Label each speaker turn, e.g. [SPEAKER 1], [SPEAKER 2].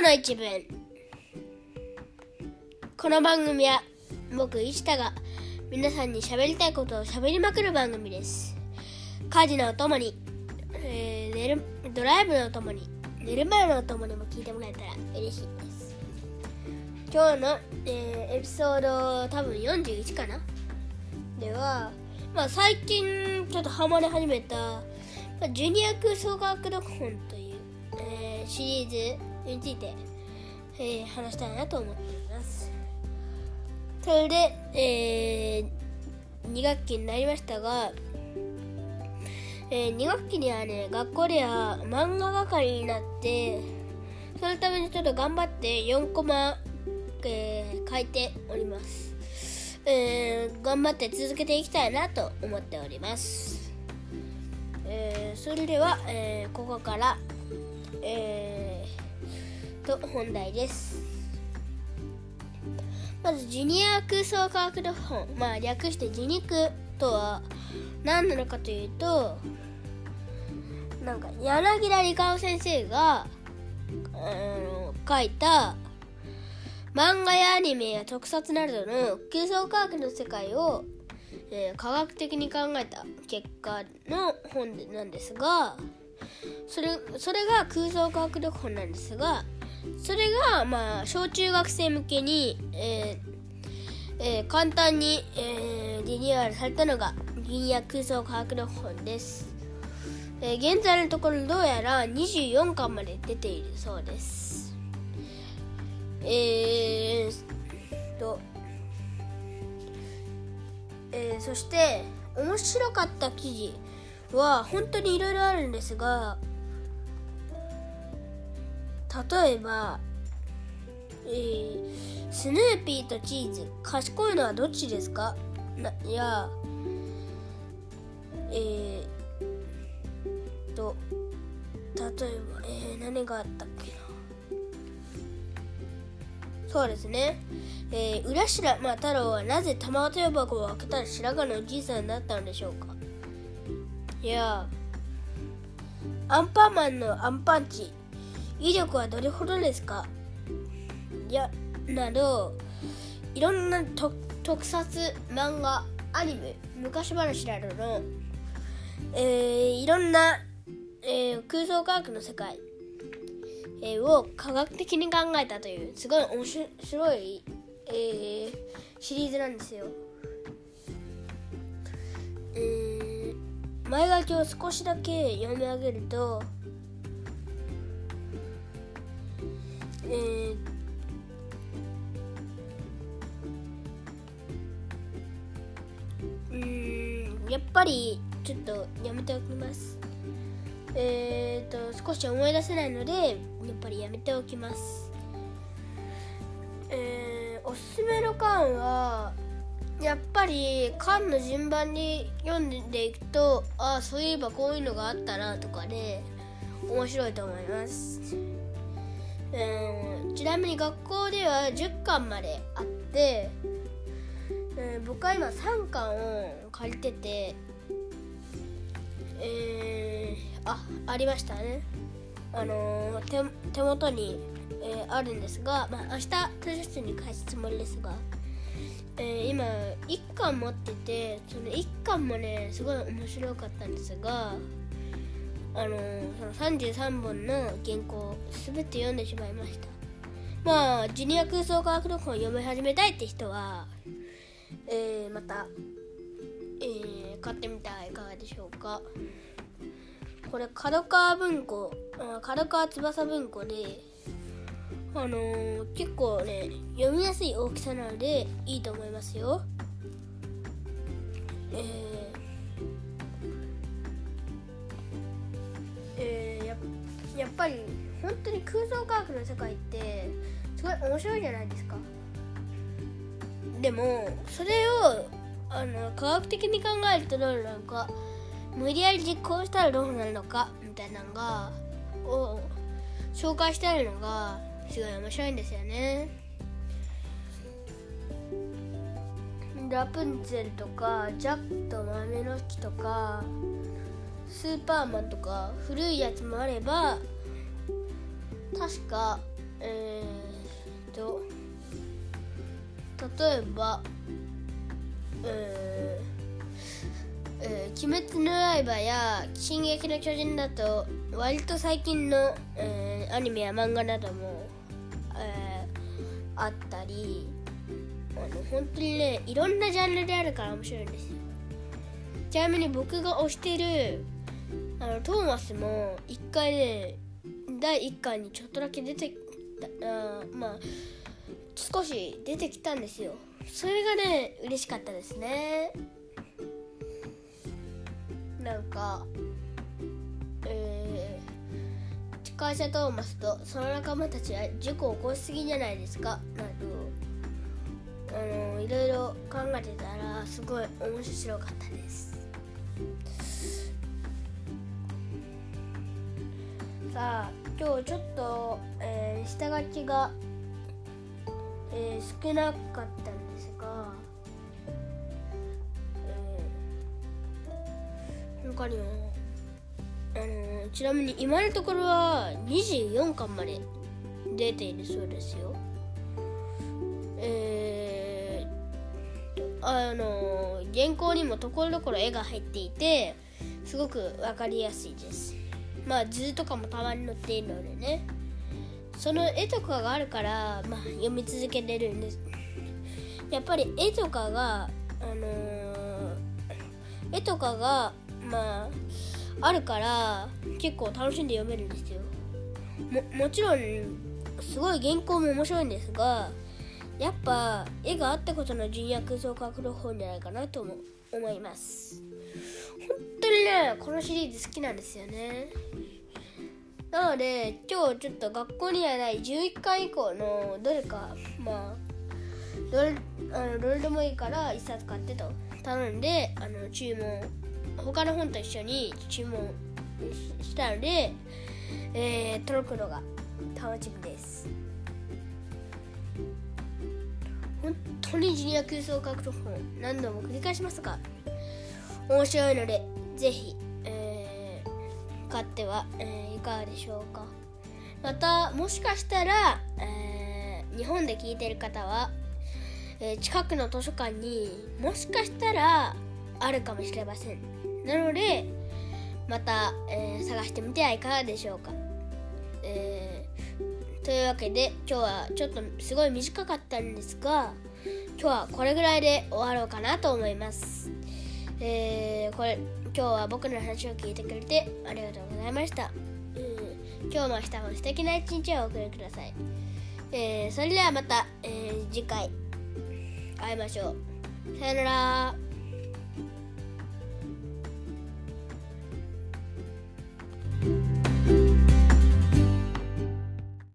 [SPEAKER 1] 今日の一文。この番組は僕石田が皆さんに喋りたいことを喋りまくる番組です。家事のお供に、えー、寝るドライブのお供に寝る前のお供にも聞いてもらえたら嬉しいです。今日の、えー、エピソード多分41かな。では、まあ、最近ちょっとハマり始めた、まあ、ジュニア空想学読本という、え、シリーズについて、えー、話したいなと思っています。それで、えー、2学期になりましたが、えー、2学期にはね学校では漫画係になってそのためにちょっと頑張って4コマ、えー、書いております。えー、頑張って続けていきたいなと思っております、えー、それでは、え、ここから、えー、と本題です。まずジュニア空想科学の本。まあ略してジニクとは何なのかというとなんか柳田理香先生が、うん、書いた漫画やアニメや特撮などの空想科学の世界を、えー、科学的に考えた結果の本なんですがそれそれが空想科学読本なんですがそれがまあ小中学生向けに、えーえー、簡単に、えー、リニューアルされたのがリニア空想科学読本です、えー、現在のところどうやら24巻まで出ているそうです。えー、と、えー、そして面白かった記事は本当にいろいろあるんですが例えば、えー、スヌーピーとチーズ。賢いのはどっちですか？ないやえー、と例えば、えー、何があったっけな？そうですね。えー、浦島、まあ、太郎はなぜ玉手箱を開けたら白髪のおじいさんになったのでしょうか？いやアンパンマンのアンパンチ。威力はどれほどですか？いやなどいろんな特撮漫画アニメ昔話などの、えー、いろんな、えー、空想科学の世界えー、を科学的に考えたというすごい面白い、えー、シリーズなんですよ。えー、前書きを少しだけ読み上げると、えー、うん。やっぱりちょっとやめておきます。えーと、少し思い出せないのでやっぱりやめておきます。えー、おすすめの缶はやっぱり缶の順番に読んでいくとああそういえばこういうのがあったなとかで面白いと思います、えー、ちなみに学校では10巻まであって、えー、僕は今3巻を借りててえーあありましたね。あのー、手手元に、えー、あるんですが、まあ、明日図書室に返すつもりですが、えー、今1巻持っててその1巻もねすごい面白かったんですがあのその33本の原稿全て読んでしまいました。まあジュニア空想科学読本を読み始めたいって人は、えー、また、えー、買ってみてはいかがでしょうか。これ角川文庫角川翼文庫であのー、結構ね読みやすい大きさなのでいいと思いますよ。え、えー、っぱり本当に空想科学の世界ってすごい面白いじゃないですか。でもそれをあの科学的に考えるとどうなのか無理やり実行したらどうなるのかみたいなのがを紹介してあるのがすごい面白いんですよね。ラプンツェルとかジャックと豆の木とかスーパーマンとか古いやつもあれば確かえー、と例えばえーえー、鬼滅の刃や進撃の巨人だと割と最近の、えー、アニメや漫画なども、えー、あったりあの本当にねいろんなジャンルであるから面白いんですよ。ちなみに僕が推してるあのトーマスも1回ね第1巻にちょっとだけ出てあまあ少し出てきたんですよ。それがね嬉しかったですね。なんかえー、司会者トーマスとその仲間たちは事故を起こしすぎじゃないですか。などあのいろいろ考えてたらすごい面白かったです。さ今日ちょっと、えー、下書きが、えー、少なかったんですが、えー、他にもあのちなみに今のところは24巻まで出ているそうですよ。えー、あの原稿にもところどころ絵が入っていてすごく分かりやすいです。まあ図とかもたまに載っているのでね。その絵とかがあるから、まあ、読み続けれるんです。やっぱり絵とかがあのー、絵とかがまああるから結構楽しんで読めるんですよ。ももちろんすごい原稿も面白いんですがやっぱ絵があったことの純約像格の本じゃないかなとも思います。ねこのシリーズ好きなんですよね。なので今日ちょっと学校にはない11巻以降のどれかまあどれあのどれでもいいから1冊買ってと頼んであの注文他の本と一緒に注文したので、えー、届くのが楽しみです。本当にジュニア空想獲得本何度も繰り返しますが面白いのでぜひ、えー、買っては、えー、いかがでしょうか。またもしかしたら、えー、日本で聞いてる方は、え近くの図書館にもしかしたらあるかもしれません。なのでまた、えー、探してみてはいかがでしょうか、えー、というわけで今日はちょっとすごい短かったんですが今日はこれぐらいで終わろうかなと思います、えー、これ今日は僕の話を聞いてくれてありがとうございました、うん、今日も明日も素敵な一日をお送りください、えー、それではまた、えー、次回会いましょう。さよなら。